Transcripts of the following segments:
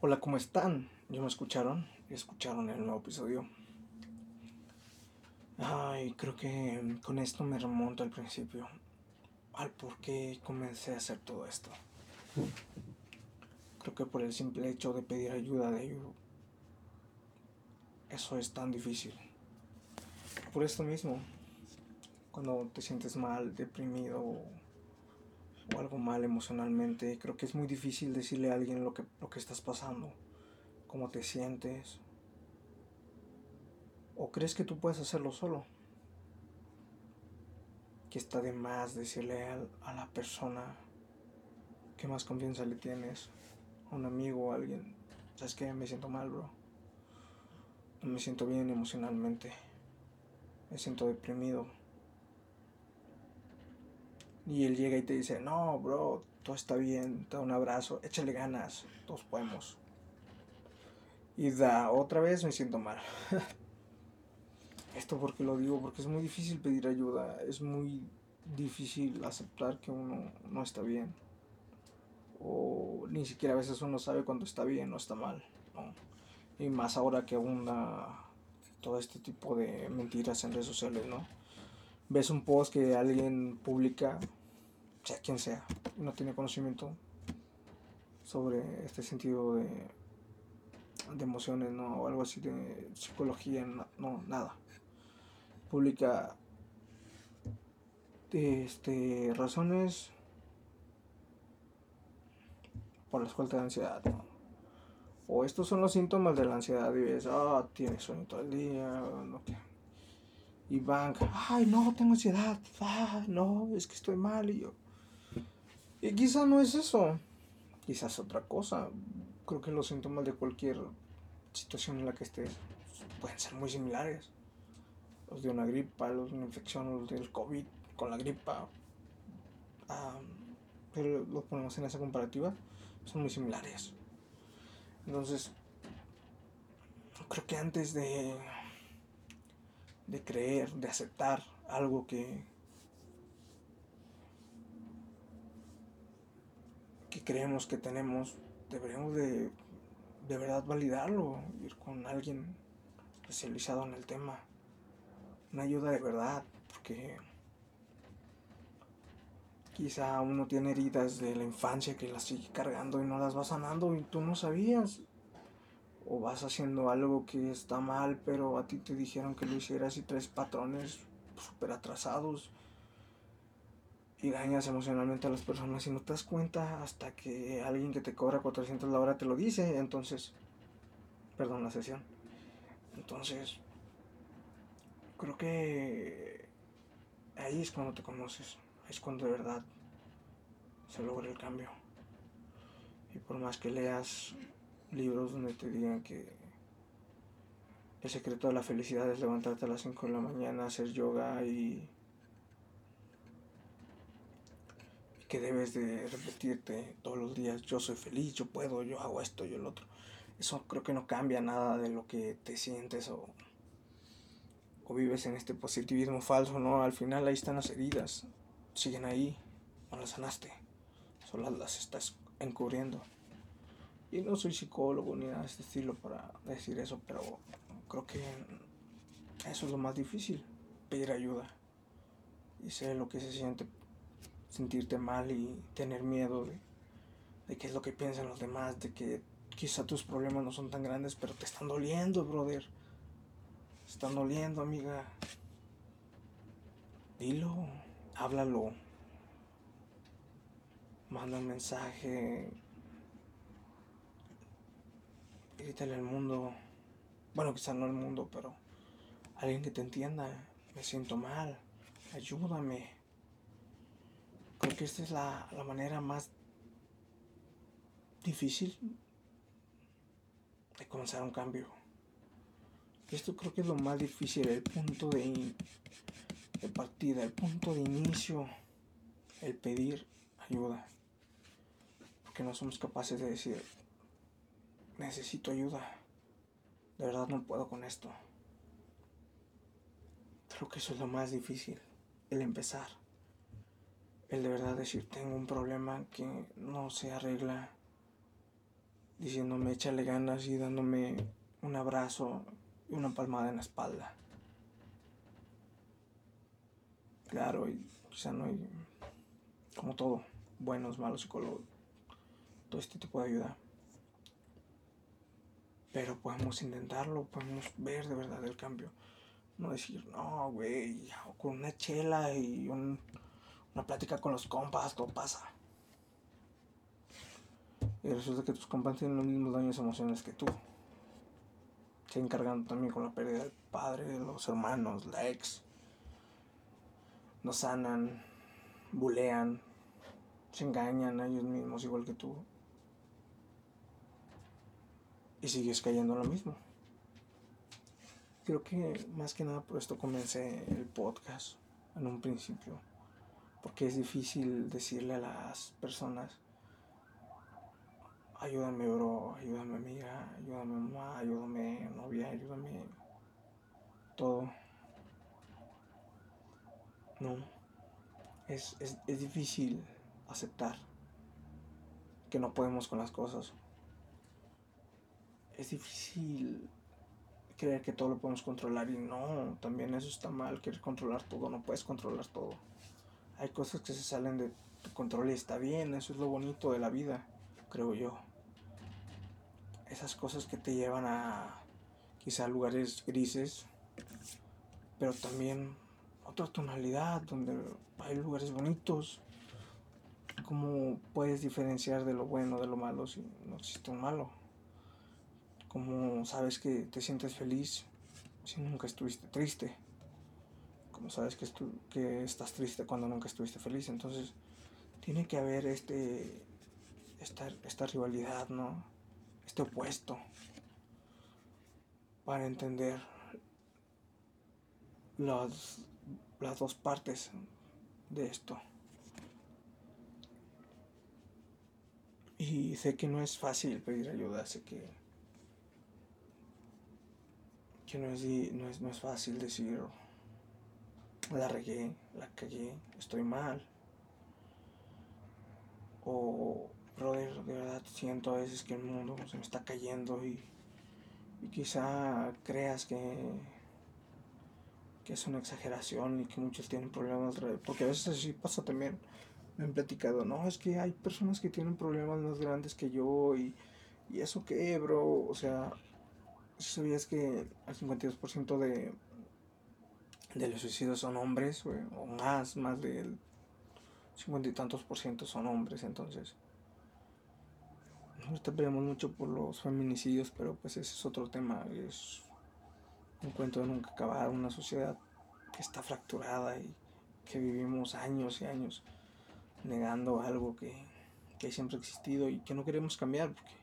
Hola, ¿cómo están? ¿Ya me escucharon? ¿Ya escucharon el nuevo episodio? Ay, creo que con esto me remonto al principio, al por qué comencé a hacer todo esto. Creo que por el simple hecho de pedir ayuda de ellos, eso es tan difícil. Por esto mismo, cuando te sientes mal, deprimido o algo mal emocionalmente, creo que es muy difícil decirle a alguien lo que, lo que estás pasando, cómo te sientes. ¿O crees que tú puedes hacerlo solo? Que está de más decirle a, la persona que más confianza le tienes, a un amigo o a alguien, ¿sabes que Me siento mal, bro. No me siento bien emocionalmente. Me siento deprimido y él llega y te dice, no, bro, todo está bien, te da un abrazo, échale ganas, todos podemos. Y da, otra vez me siento mal. Esto porque lo digo, porque es muy difícil pedir ayuda, es muy difícil aceptar que uno no está bien. O ni siquiera a veces uno sabe cuando está bien o está mal. Y más ahora que abunda todo este tipo de mentiras en redes sociales, ¿no? Ves un post que alguien publica sea quien sea, no tiene conocimiento sobre este sentido de, emociones, ¿no? O algo así de psicología, no, nada. Publica este, razones por las cuales te da ansiedad, O estos son los síntomas de la ansiedad y ves, ah, tienes sueño todo el día, no Y van, ay, no, tengo ansiedad, ah, no, es que estoy mal, y yo, y quizá no es eso, quizás otra cosa. Creo que los síntomas de cualquier situación en la que estés pueden ser muy similares. Los de una gripa, los de una infección, los del COVID con la gripa. pero los ponemos en esa comparativa, son muy similares. Entonces, creo que antes de, de creer, de aceptar algo que, creemos que tenemos, deberíamos de, de verdad validarlo, ir con alguien especializado en el tema, una ayuda de verdad, porque quizá uno tiene heridas de la infancia que las sigue cargando y no las va sanando y tú no sabías. O vas haciendo algo que está mal, pero a ti te dijeron que lo hicieras y tres patrones súper atrasados y dañas emocionalmente a las personas y no te das cuenta hasta que alguien que te cobra 400 la hora te lo dice, entonces, perdón la sesión. Entonces, creo que ahí es cuando te conoces, ahí es cuando de verdad se logra el cambio. Y por más que leas libros donde te digan que el secreto de la felicidad es levantarte a las 5 de la mañana, hacer yoga y que debes de repetirte todos los días, yo soy feliz, yo puedo, yo hago esto, yo el otro. Eso creo que no cambia nada de lo que te sientes o, o vives en este positivismo falso, ¿no? Al final ahí están las heridas, siguen ahí, no las sanaste, solo las estás encubriendo. Y no soy psicólogo ni nada de este estilo para decir eso, pero creo que eso es lo más difícil, pedir ayuda y sé lo que se siente sentirte mal y tener miedo de, de qué es lo que piensan los demás, de que quizá tus problemas no son tan grandes, pero te están doliendo, brother. Te están doliendo, amiga. Dilo, háblalo. Manda un mensaje. Grítale al mundo. Bueno, quizá no al mundo, pero alguien que te entienda. Me siento mal. Ayúdame. Creo que esta es la, manera más difícil de comenzar un cambio. Esto creo que es lo más difícil, el punto de, de partida, el punto de inicio, el pedir ayuda. Porque no somos capaces de decir, necesito ayuda. De verdad no puedo con esto. Creo que eso es lo más difícil, el empezar el de verdad decir tengo un problema que no se arregla diciéndome échale ganas y dándome un abrazo y una palmada en la espalda. Claro, y quizá no hay, como todo, buenos, malos psicólogos, todo este tipo de ayuda. Pero podemos intentarlo, podemos ver de verdad el cambio. No decir, no, güey, con una chela y una plática con los compas, todo pasa. Y resulta que tus compas tienen los mismos daños emocionales que tú. Se encargan también con la pérdida del padre, de los hermanos, la ex. No sanan, bulean, se engañan a ellos mismos igual que tú. Y sigues cayendo en lo mismo. Creo que más que nada por esto comencé el podcast en un principio. Porque es difícil decirle a las personas ayúdame bro, ayúdame amiga, ayúdame mamá, ayúdame novia, ayúdame todo. No, es, es, es difícil aceptar que no podemos con las cosas. Es difícil creer que todo lo podemos controlar y no, también eso está mal, querer controlar todo, no puedes controlar todo. Hay cosas que se salen de tu control y está bien, eso es lo bonito de la vida, creo yo esas cosas que te llevan a quizá lugares grises, pero también otra tonalidad donde hay lugares bonitos. ¿Cómo puedes diferenciar de lo bueno de lo malo si no existe un malo? ¿Cómo sabes que te sientes feliz si nunca estuviste triste? ¿Cómo sabes que, que estás triste cuando nunca estuviste feliz? Entonces, tiene que haber este, esta, esta rivalidad, ¿no? este opuesto para entender las, las dos partes de esto. Y sé que no es fácil pedir ayuda, sé que, que no, es, no, es, no es fácil decir, la regué, la cagué, estoy mal. O brother, de verdad siento a veces que el mundo se me está cayendo y, quizá creas que, que es una exageración y que muchos tienen problemas, porque a veces así pasa también. Me han platicado, no, es que hay personas que tienen problemas más grandes que yo y, y eso qué, bro, o sea, ¿sabías que el 52% de, de los suicidios son hombres, o más, más del 50 y tantos por ciento son hombres, entonces Ahorita peleamos mucho por los feminicidios, pero pues ese es otro tema. Es un cuento de nunca acabar, una sociedad que está fracturada y que vivimos años y años negando algo que, que siempre ha existido y que no queremos cambiar porque,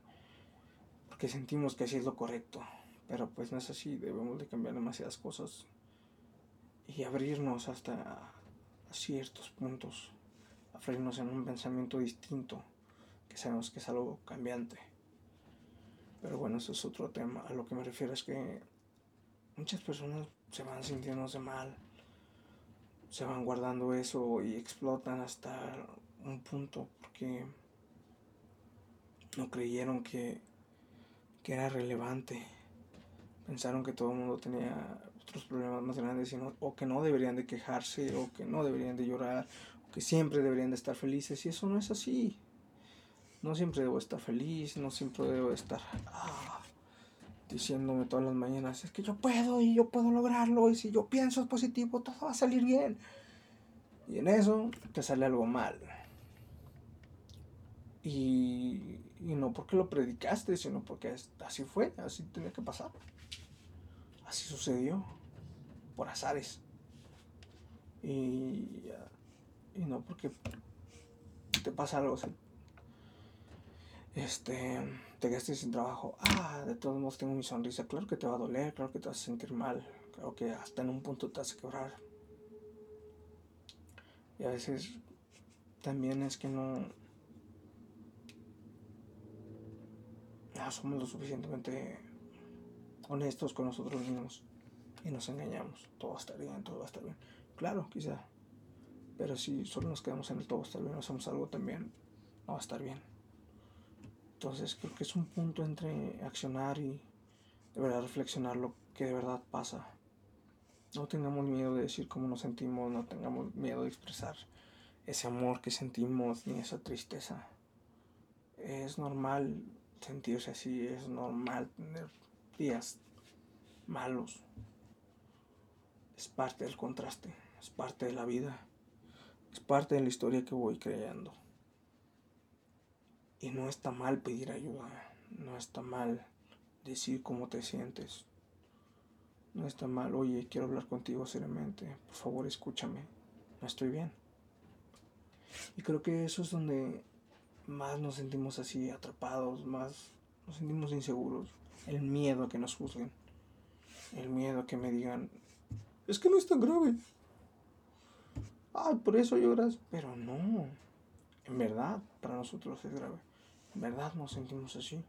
porque sentimos que así es lo correcto. Pero pues no es así, debemos de cambiar demasiadas cosas y abrirnos hasta ciertos puntos, abrirnos en un pensamiento distinto sabemos que es algo cambiante. Pero bueno, eso es otro tema. A lo que me refiero es que muchas personas se van sintiéndose mal, se van guardando eso y explotan hasta un punto porque no creyeron que, que era relevante. Pensaron que todo el mundo tenía otros problemas más grandes o que no deberían de quejarse o que no deberían de llorar o que siempre deberían de estar felices y eso no es así. No siempre debo estar feliz, no siempre debo estar ah, diciéndome todas las mañanas, es que yo puedo y yo puedo lograrlo y si yo pienso positivo todo va a salir bien. Y en eso te sale algo mal. Y, y no porque lo predicaste, sino porque así fue, así tenía que pasar. Así sucedió, por azares. Y, y no porque te pasa algo, este, te quedaste sin trabajo. Ah, de todos modos tengo mi sonrisa. Claro que te va a doler, claro que te vas a sentir mal. Claro que hasta en un punto te vas a quebrar. Y a veces también es que no, no somos lo suficientemente honestos con nosotros mismos y nos engañamos. Todo va a estar bien, todo va a estar bien. Claro, quizá. Pero si solo nos quedamos en el todo va a estar bien, no hacemos algo también, no va a estar bien. Entonces creo que es un punto entre accionar y de verdad reflexionar lo que de verdad pasa. No tengamos miedo de decir cómo nos sentimos, no tengamos miedo de expresar ese amor que sentimos ni esa tristeza. Es normal sentirse así, es normal tener días malos. Es parte del contraste, es parte de la vida, es parte de la historia que voy creando. Y no está mal pedir ayuda, no está mal decir cómo te sientes. No está mal, oye, quiero hablar contigo seriamente, por favor escúchame, no estoy bien. Y creo que eso es donde más nos sentimos así atrapados, más nos sentimos inseguros. El miedo a que nos juzguen. El miedo a que me digan, es que no es tan grave. Ay, por eso lloras. Pero no. En verdad, para nosotros es grave. En verdad nos sentimos así.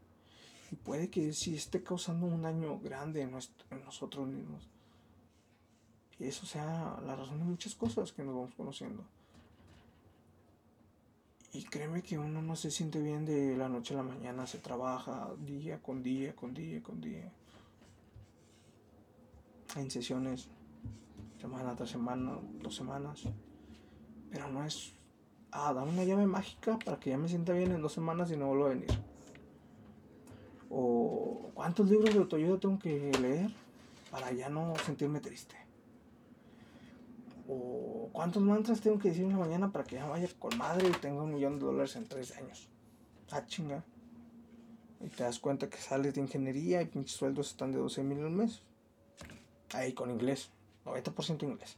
Y puede que sí esté causando un daño grande en, en nosotros mismos. Y eso sea la razón de muchas cosas que nos vamos conociendo. Y créeme que uno no se siente bien de la noche a la mañana, se trabaja día con día, con día, con día. En sesiones, semana tras semana, dos semanas. Pero no es, ah, dame una llave mágica para que ya me sienta bien en dos semanas y no vuelva a venir. O cuántos libros de autoayuda tengo que leer para ya no sentirme triste. O cuántos mantras tengo que decir en la mañana para que ya vaya con madre y tenga un millón de dólares en tres años. Ah, chinga. Y te das cuenta que sales de ingeniería y pinches sueldos están de 12 mil al mes. Ahí con inglés. 90% inglés.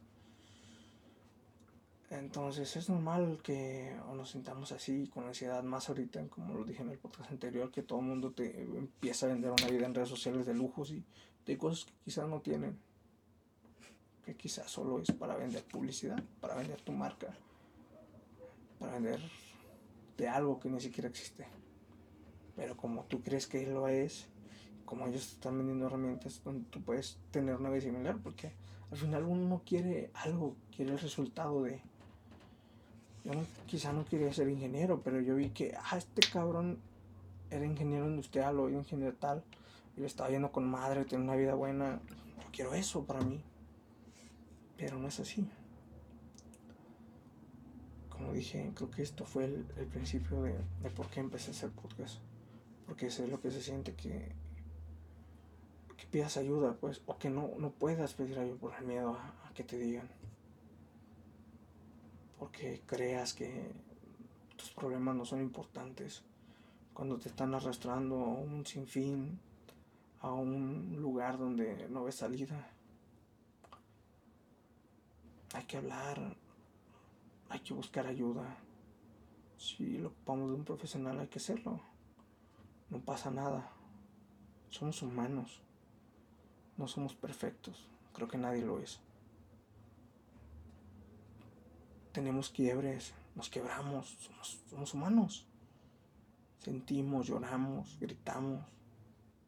Entonces es normal que nos sintamos así, con ansiedad, más ahorita, como lo dije en el podcast anterior, que todo el mundo te empieza a vender una vida en redes sociales de lujos y de cosas que quizás no tienen, que quizás solo es para vender publicidad, para vender tu marca, para vender de algo que ni siquiera existe. Pero como tú crees que lo es, como ellos están vendiendo herramientas donde tú puedes tener una vida similar, porque al final uno no quiere algo, quiere el resultado de yo quizá no quería ser ingeniero, pero yo vi que, ah, este cabrón era ingeniero industrial o ingeniero tal, y le estaba yendo con madre, tiene una vida buena. Yo quiero eso para mí. Pero no es así. Como dije, creo que esto fue el, principio de, por qué empecé a hacer podcast. Porque sé lo que se siente que, que pidas ayuda, pues, o que no, no puedas pedir ayuda por el miedo a que te digan porque creas que tus problemas no son importantes, cuando te están arrastrando a un sinfín, a un lugar donde no ves salida. Hay que hablar, hay que buscar ayuda. Si lo ocupamos de un profesional hay que hacerlo. No pasa nada. Somos humanos. No somos perfectos. Creo que nadie lo es tenemos quiebres, nos quebramos, somos, humanos. Sentimos, lloramos, gritamos,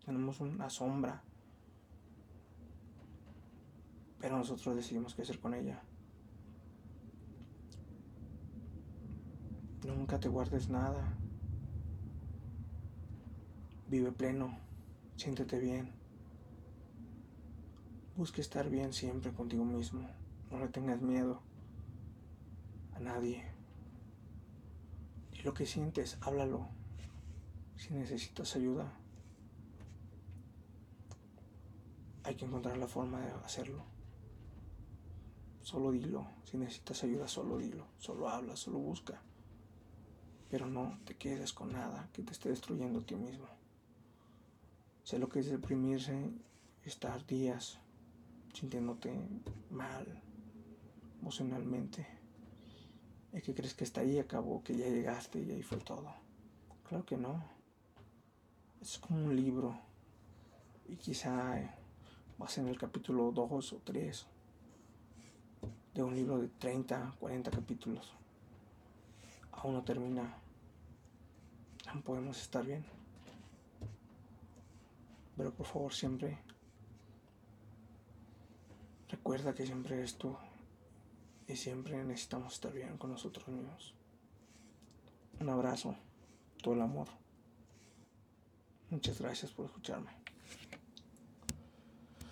tenemos una sombra. Pero nosotros decidimos qué hacer con ella. Nunca te guardes nada. Vive pleno, siéntete bien. Busque estar bien siempre contigo mismo. No le tengas miedo nadie. Y lo que sientes, háblalo. Si necesitas ayuda, hay que encontrar la forma de hacerlo. Solo dilo. Si necesitas ayuda, solo dilo. Solo habla, solo busca. Pero no te quedes con nada que te esté destruyendo a ti mismo. Sé lo que es deprimirse, estar días sintiéndote mal emocionalmente ¿Y que crees que está ahí acabó, que ya llegaste y ahí fue todo? Claro que no. Es como un libro. Y quizá vas en el capítulo 2 o 3 de un libro de 30, 40 capítulos. Aún no termina. Aún podemos estar bien. Pero por favor siempre recuerda que siempre eres tú y siempre necesitamos estar bien con nosotros mismos. Un abrazo, todo el amor. Muchas gracias por escucharme.